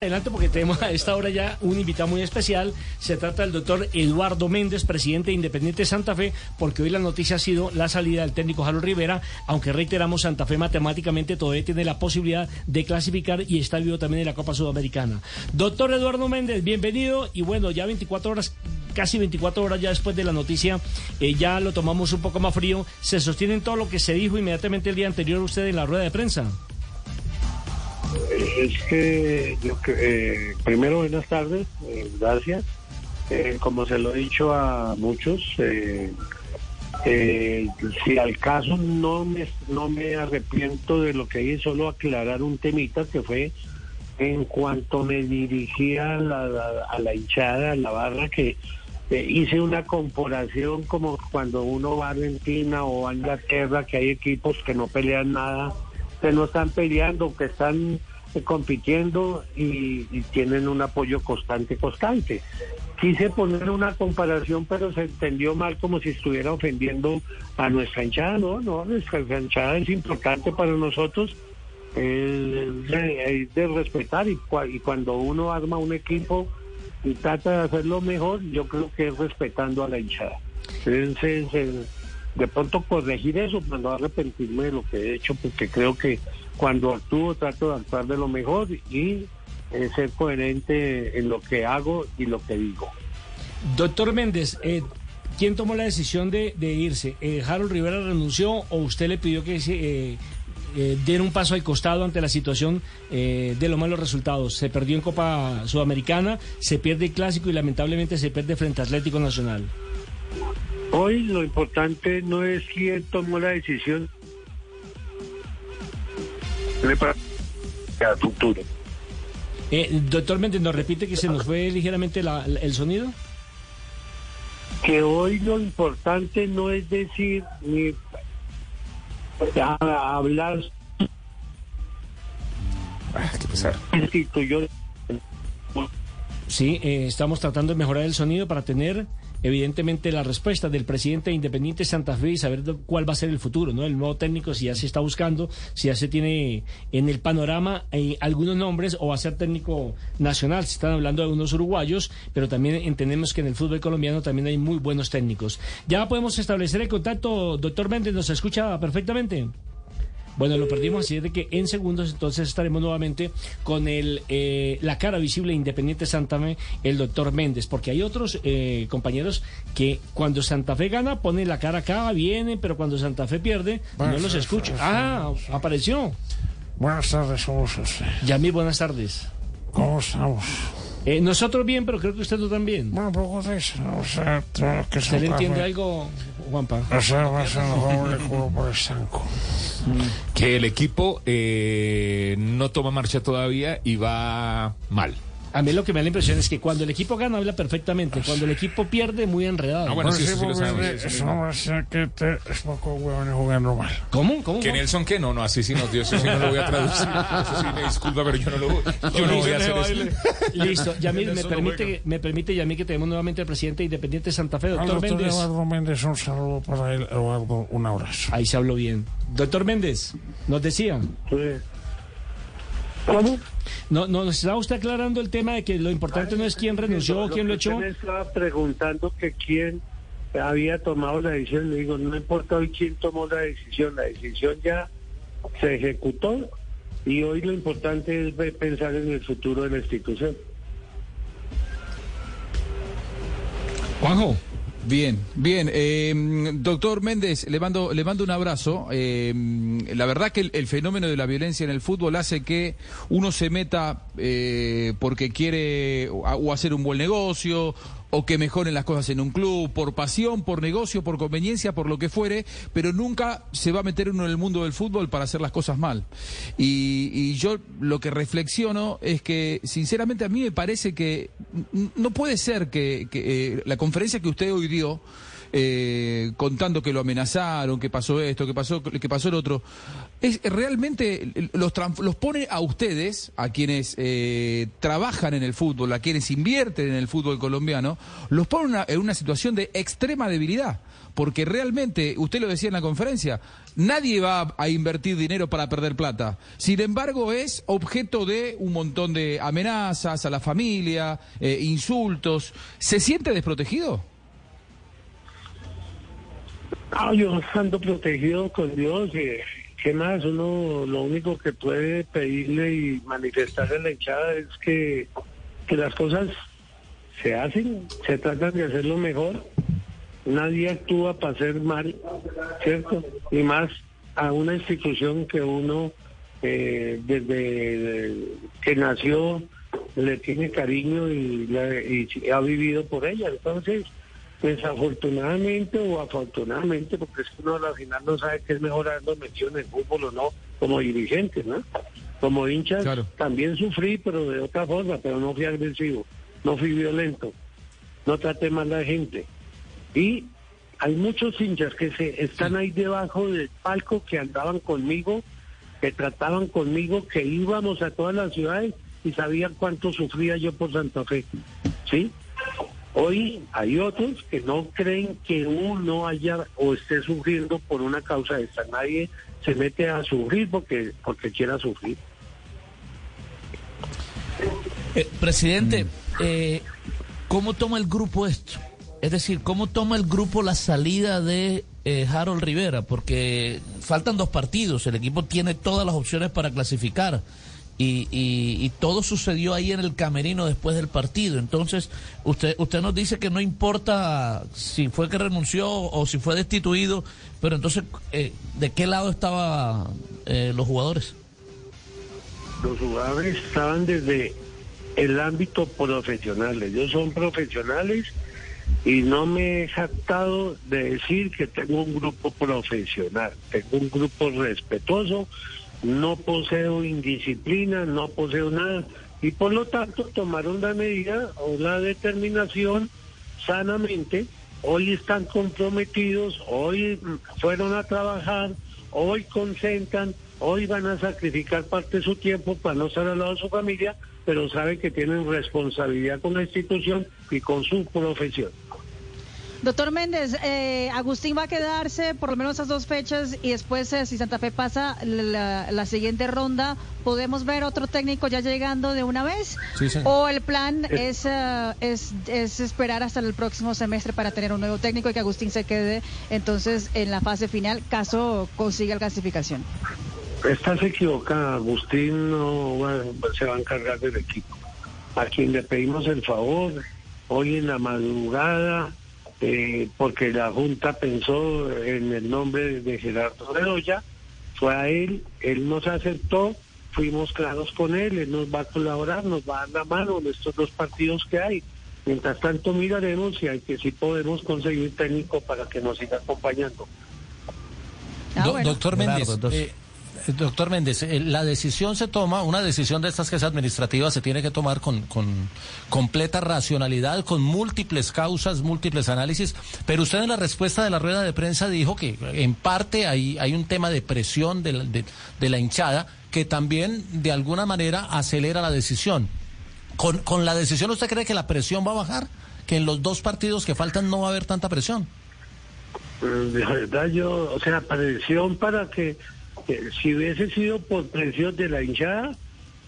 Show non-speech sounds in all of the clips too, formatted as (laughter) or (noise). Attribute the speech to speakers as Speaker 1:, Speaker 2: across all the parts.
Speaker 1: Adelante porque tenemos a esta hora ya un invitado muy especial. Se trata del doctor Eduardo Méndez, presidente de Independiente Santa Fe, porque hoy la noticia ha sido la salida del técnico Jaro Rivera, aunque reiteramos, Santa Fe matemáticamente todavía tiene la posibilidad de clasificar y está vivo también en la Copa Sudamericana. Doctor Eduardo Méndez, bienvenido y bueno, ya 24 horas casi 24 horas ya después de la noticia, eh, ya lo tomamos un poco más frío. ¿Se sostiene en todo lo que se dijo inmediatamente el día anterior usted en la rueda de prensa?
Speaker 2: Es que, yo, eh, primero, buenas tardes, eh, gracias. Eh, como se lo he dicho a muchos, si al caso no me, no me arrepiento de lo que hice, solo aclarar un temita que fue en cuanto me dirigía a la, a la hinchada, a la barra, que hice una comparación como cuando uno va a Argentina o a Inglaterra, que hay equipos que no pelean nada que no están peleando, que están eh, compitiendo y, tienen un apoyo constante, constante. Quise poner una comparación, pero se entendió mal como si estuviera ofendiendo a nuestra hinchada. No, no, nuestra hinchada es importante para nosotros, es de, respetar y, y cuando uno arma un equipo y trata de hacerlo mejor, yo creo que es respetando a la hinchada. Entonces, de pronto corregir eso, para no arrepentirme de lo que he hecho, porque creo que cuando actúo trato de actuar de lo mejor y eh, ser coherente en lo que hago y lo que digo.
Speaker 1: Doctor Méndez, eh, ¿quién tomó la decisión de, irse? Eh, ¿Harold Rivera renunció o usted le pidió que se, diera un paso al costado ante la situación de los malos resultados? Se perdió en Copa Sudamericana, se pierde el Clásico y lamentablemente se pierde frente a Atlético Nacional.
Speaker 2: Hoy lo importante no es quién tomó la decisión para el futuro.
Speaker 1: Eh, doctor Méndez, ¿nos repite que se nos fue ligeramente el sonido?
Speaker 2: Que hoy lo importante no es decir ni hablar.
Speaker 1: Ah, qué pesar. Sí, eh, estamos tratando de mejorar el sonido para tener evidentemente la respuesta del presidente Independiente Santa Fe y saber cuál va a ser el futuro, ¿no? El nuevo técnico, si ya se está buscando, si ya se tiene en el panorama eh, algunos nombres o va a ser técnico nacional. Se están hablando de unos uruguayos, pero también entendemos que en el fútbol colombiano también hay muy buenos técnicos. Ya podemos establecer el contacto, doctor Méndez, ¿nos escucha perfectamente? Bueno, lo perdimos, así es de que en segundos entonces estaremos nuevamente con el eh, la cara visible Independiente Santa Fe, el doctor Méndez, porque hay otros eh, compañeros que cuando Santa Fe gana ponen la cara acá, vienen, pero cuando Santa Fe pierde no los escucha. Ah, apareció.
Speaker 3: Buenas tardes, ¿cómo está
Speaker 1: Yamil, buenas tardes.
Speaker 3: ¿Cómo estamos?
Speaker 1: Eh, nosotros bien, pero creo que usted no también.
Speaker 3: Bueno, poco de eso. O sea,
Speaker 1: que ¿Usted le entiende algo, Juanpa?
Speaker 3: O sea, va a ser mejor por el sanco.
Speaker 4: Que el equipo eh, no toma marcha todavía y va mal.
Speaker 1: A mí lo que me da la impresión es que cuando el equipo gana habla perfectamente, cuando el equipo pierde muy enredado.
Speaker 3: No, bueno, sí, eso sí lo sabemos. Eso no va a ser que te es poco huevones jugando mal.
Speaker 1: ¿Cómo? ¿Cómo?
Speaker 4: ¿Que Nelson qué? No, no, así sí no, Dios, eso sí no lo voy a traducir. Eso sí me disculpa, pero yo no lo yo no voy a hacer eso.
Speaker 1: Listo, (laughs) Yamil, me permite, me permite Yamil que tenemos nuevamente al presidente Independiente de Santa Fe, doctor Méndez.
Speaker 3: Eduardo Méndez, un saludo para él, Eduardo, un abrazo.
Speaker 1: Ahí se habló bien. Doctor Méndez, nos decía. Sí.
Speaker 2: ¿Cómo?
Speaker 1: No, no, nos estaba usted aclarando el tema de que lo importante no es quién renunció o quién lo echó.
Speaker 2: me estaba preguntando que quién había tomado la decisión. Le digo, no importa hoy quién tomó la decisión, la decisión ya se ejecutó y hoy lo importante es pensar en el futuro de la institución.
Speaker 4: Juanjo. Bien, bien. Eh, doctor Méndez, le mando, le mando un abrazo. Eh, la verdad que el, fenómeno de la violencia en el fútbol hace que uno se meta eh, porque quiere o hacer un buen negocio o que mejoren las cosas en un club, por pasión, por negocio, por conveniencia, por lo que fuere, pero nunca se va a meter uno en el mundo del fútbol para hacer las cosas mal. Y, yo lo que reflexiono es que, sinceramente, a mí me parece que no puede ser que, eh, la conferencia que usted hoy dio eh, contando que lo amenazaron, que pasó esto, que pasó, que pasó el otro. Es realmente los, los pone a ustedes, a quienes eh, trabajan en el fútbol, a quienes invierten en el fútbol colombiano, los pone en una situación de extrema debilidad porque realmente, usted lo decía en la conferencia, nadie va a invertir dinero para perder plata. Sin embargo, es objeto de un montón de amenazas a la familia, eh, insultos. ¿Se siente desprotegido?
Speaker 2: Ah, yo ando protegido con Dios. Eh, ¿Qué más? Uno lo único que puede pedirle y manifestarle a la hinchada es que, que las cosas se hacen, se tratan de hacerlo mejor nadie actúa para hacer mal, ¿cierto? Y más a una institución que uno eh, desde que nació le tiene cariño y, ha vivido por ella. Entonces, desafortunadamente o afortunadamente, porque es que uno al final no sabe qué es mejor haberlo metido en el fútbol o no, como dirigente, ¿no? Como hinchas también sufrí, pero de otra forma, pero no fui agresivo, no fui violento, no traté mal a la gente. Y hay muchos hinchas que se están ahí debajo del palco que andaban conmigo, que trataban conmigo, que íbamos a todas las ciudades y sabían cuánto sufría yo por Santa Fe. ¿Sí? Hoy hay otros que no creen que uno haya o esté sufriendo por una causa de esta. Nadie se mete a sufrir porque, porque quiera sufrir.
Speaker 5: Eh, presidente, eh, ¿cómo toma el grupo esto? Es decir, ¿cómo toma el grupo la salida de eh, Harold Rivera? Porque faltan dos partidos, el equipo tiene todas las opciones para clasificar. Y, todo sucedió ahí en el camerino después del partido. Entonces, usted, usted nos dice que no importa si fue que renunció o si fue destituido, pero entonces, eh, ¿de qué lado estaban eh, los jugadores?
Speaker 2: Los jugadores estaban desde el ámbito profesional. Ellos son profesionales y no me he jactado de decir que tengo un grupo profesional, tengo un grupo respetuoso, no poseo indisciplina, no poseo nada y por lo tanto tomaron la medida o la determinación sanamente, hoy están comprometidos, hoy fueron a trabajar, hoy concentran, hoy van a sacrificar parte de su tiempo para no estar al lado de su familia, pero saben que tienen responsabilidad con la institución y con su profesión.
Speaker 6: Doctor Méndez, eh, Agustín va a quedarse por lo menos esas dos fechas y después, eh, si Santa Fe pasa la, siguiente ronda, ¿podemos ver otro técnico ya llegando de una vez? Sí. ¿O el plan eh. es, es, es, esperar hasta el próximo semestre para tener un nuevo técnico y que Agustín se quede entonces en la fase final, caso consiga la clasificación?
Speaker 2: Estás equivocada, Agustín no se va a encargar del equipo. A quien le pedimos el favor, hoy en la madrugada eh, porque la Junta pensó en el nombre de Gerardo Bedoya, fue a él, él nos aceptó, fuimos claros con él, él nos va a colaborar, nos va a dar la mano en estos dos partidos que hay. Mientras tanto miraremos si hay que si podemos conseguir técnico para que nos siga acompañando.
Speaker 5: Ah, doctor Méndez, Doctor Méndez, eh, la decisión se toma, una decisión de estas que es administrativa se tiene que tomar con, con completa racionalidad, con múltiples causas, múltiples análisis, pero usted en la respuesta de la rueda de prensa dijo que en parte hay, hay un tema de presión de la, de, la hinchada que también de alguna manera acelera la decisión. Con, ¿Con la decisión usted cree que la presión va a bajar? ¿Que en los dos partidos que faltan no va a haber tanta presión?
Speaker 2: Pues, de verdad yo, o sea, presión para que si hubiese sido por presión de la hinchada,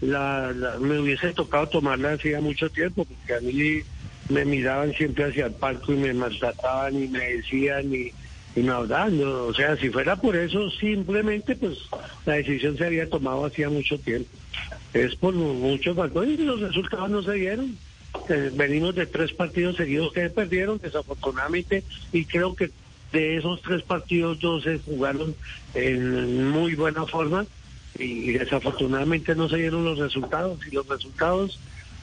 Speaker 2: la, me hubiese tocado tomarla hacía mucho tiempo, porque a mí me miraban siempre hacia el palco y me maltrataban y me decían y, y me hablaban. o sea, si fuera por eso, simplemente pues la decisión se había tomado hacía mucho tiempo. Es por muchos factores y los resultados no se dieron. Eh, venimos de tres partidos seguidos que perdieron, desafortunadamente, y creo que de esos tres partidos, dos se jugaron en muy buena forma y desafortunadamente no se dieron los resultados. Y los resultados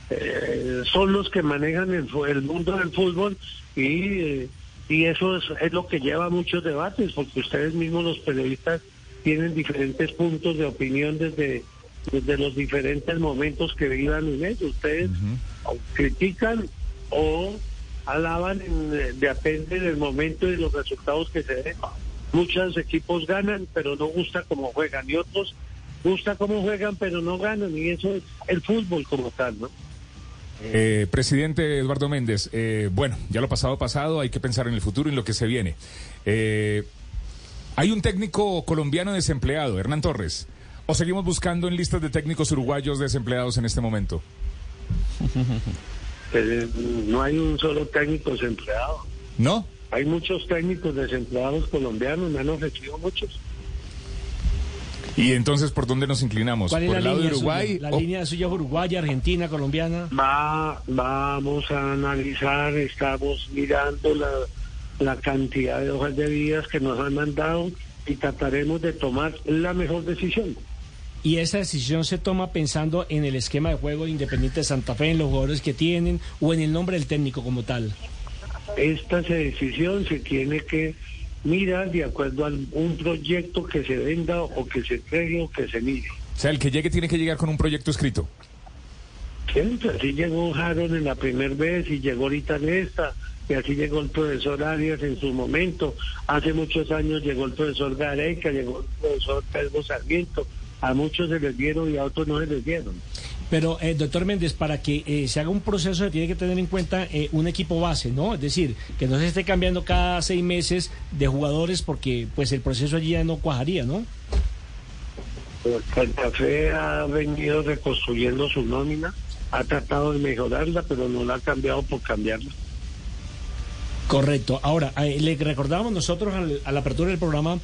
Speaker 2: eh, son los que manejan el, el mundo del fútbol y, eh, y eso es, es lo que lleva a muchos debates, porque ustedes mismos, los periodistas, tienen diferentes puntos de opinión desde, desde los diferentes momentos que vivan en ellos. Ustedes critican o alaban, en, depende del momento y de los resultados que se den. Muchos equipos ganan, pero no gusta cómo juegan, y otros gusta cómo juegan, pero no ganan, y eso es el fútbol como tal, ¿no?
Speaker 7: Eh, presidente Eduardo Méndez, eh, bueno, ya lo pasado pasado, hay que pensar en el futuro y en lo que se viene. Eh, hay un técnico colombiano desempleado, Hernán Torres. ¿O seguimos buscando en listas de técnicos uruguayos desempleados en este momento? (laughs)
Speaker 2: Pues, no hay un solo técnico desempleado.
Speaker 7: ¿No?
Speaker 2: Hay muchos técnicos desempleados colombianos, me han ofrecido muchos.
Speaker 7: ¿Y entonces por dónde nos inclinamos?
Speaker 1: ¿Por
Speaker 7: el lado de Uruguay?
Speaker 1: La línea suya es Uruguay, Argentina, colombiana.
Speaker 2: Va, vamos a analizar, estamos mirando la, la cantidad de hojas de vidas que nos han mandado y trataremos de tomar la mejor decisión.
Speaker 1: ¿Y esa decisión se toma pensando en el esquema de juego de Independiente de Santa Fe, en los jugadores que tienen o en el nombre del técnico como tal?
Speaker 2: Esta decisión se tiene que mirar de acuerdo a un proyecto que se venda o que se entregue o que se mire.
Speaker 7: O sea, el que llegue tiene que llegar con un proyecto escrito.
Speaker 2: Sí, así llegó Jaron en la primera vez y llegó ahorita en esta y así llegó el profesor Arias en su momento. Hace muchos años llegó el profesor Gareca, llegó el profesor Pedro Sarmiento. A muchos se les dieron y a otros no se les dieron.
Speaker 1: Pero, eh, doctor Méndez, para que eh, se haga un proceso se tiene que tener en cuenta eh, un equipo base, ¿no? Es decir, que no se esté cambiando cada seis meses de jugadores porque pues el proceso allí ya no cuajaría, ¿no?
Speaker 2: Santa Fe ha venido reconstruyendo su nómina, ha tratado de mejorarla, pero no la ha cambiado por cambiarla.
Speaker 1: Correcto. Ahora, eh, le recordamos nosotros a la apertura del programa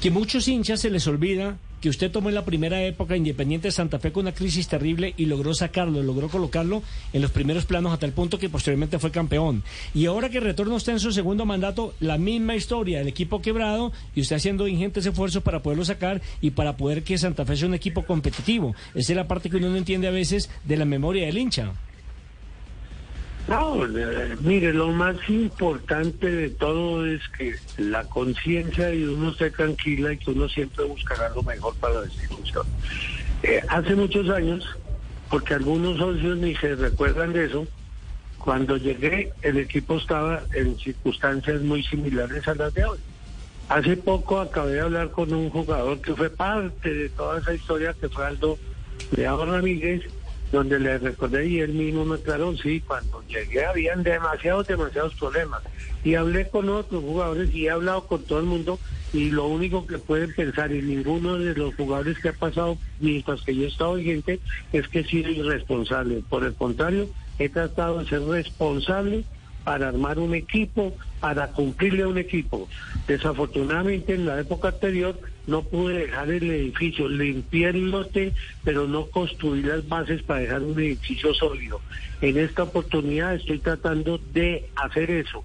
Speaker 1: que muchos hinchas se les olvida que usted tomó en la primera época Independiente de Santa Fe con una crisis terrible y logró sacarlo, logró colocarlo en los primeros planos hasta el punto que posteriormente fue campeón. Y ahora que retorna usted en su segundo mandato, la misma historia, el equipo quebrado y usted haciendo ingentes esfuerzos para poderlo sacar y para poder que Santa Fe sea un equipo competitivo. Esa es la parte que uno no entiende a veces de la memoria del hincha.
Speaker 2: No, mire, lo más importante de todo es que la conciencia y uno esté tranquila y que uno siempre buscará lo mejor para la institución. Eh, hace muchos años, porque algunos socios ni se recuerdan de eso, cuando llegué el equipo estaba en circunstancias muy similares a las de hoy. Hace poco acabé de hablar con un jugador que fue parte de toda esa historia, que fue Aldo Ramírez, donde le recordé y él mismo me aclaró, sí, cuando llegué habían demasiados, demasiados problemas. Y hablé con otros jugadores y he hablado con todo el mundo y lo único que pueden pensar y ninguno de los jugadores que ha pasado mientras que yo he estado vigente es que he sido irresponsable. Por el contrario, he tratado de ser responsable para armar un equipo, para cumplirle a un equipo. Desafortunadamente en la época anterior no pude dejar el edificio, limpié el lote, pero no construir las bases para dejar un edificio sólido. En esta oportunidad estoy tratando de hacer eso,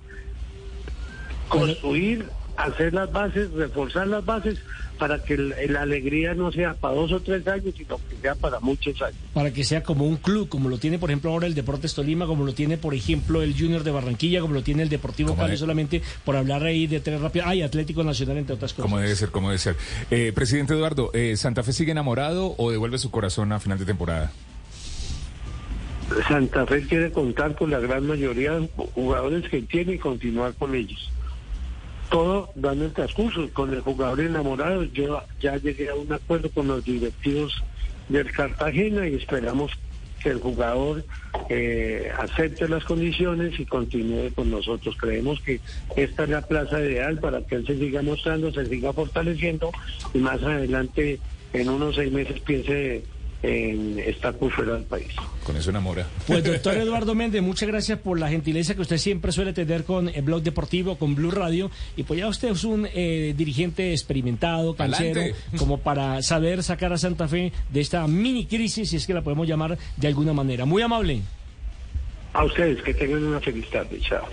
Speaker 2: construir, hacer las bases, reforzar las bases para que la alegría no sea para dos o tres años, sino que sea para muchos años.
Speaker 1: Para que sea como un club, como lo tiene, por ejemplo, ahora el Deportes Tolima, como lo tiene, por ejemplo, el Junior de Barranquilla, como lo tiene el Deportivo Cali, solamente por hablar ahí de tres rápido. Ay, Atlético Nacional, entre otras cosas.
Speaker 7: Como debe ser, como debe ser. Eh, presidente Eduardo, eh, ¿Santa Fe sigue enamorado o devuelve su corazón a final de temporada?
Speaker 2: Santa Fe quiere contar con la gran mayoría de jugadores que tiene y continuar con ellos todo dando el transcurso con el jugador enamorado. Yo ya llegué a un acuerdo con los directivos del Cartagena y esperamos que el jugador eh, acepte las condiciones y continúe con nosotros. Creemos que esta es la plaza ideal para que él se siga mostrando, se siga fortaleciendo y más adelante, en unos seis meses, piense en estar por fuera del país.
Speaker 7: Con eso enamora.
Speaker 1: Pues doctor (laughs) Eduardo Méndez, muchas gracias por la gentileza que usted siempre suele tener con el blog deportivo, con Blue Radio. Y pues ya usted es un eh, dirigente experimentado, canchero, como para saber sacar a Santa Fe de esta mini crisis, si es que la podemos llamar de alguna manera. Muy amable.
Speaker 2: A ustedes, que tengan una feliz tarde. Chao.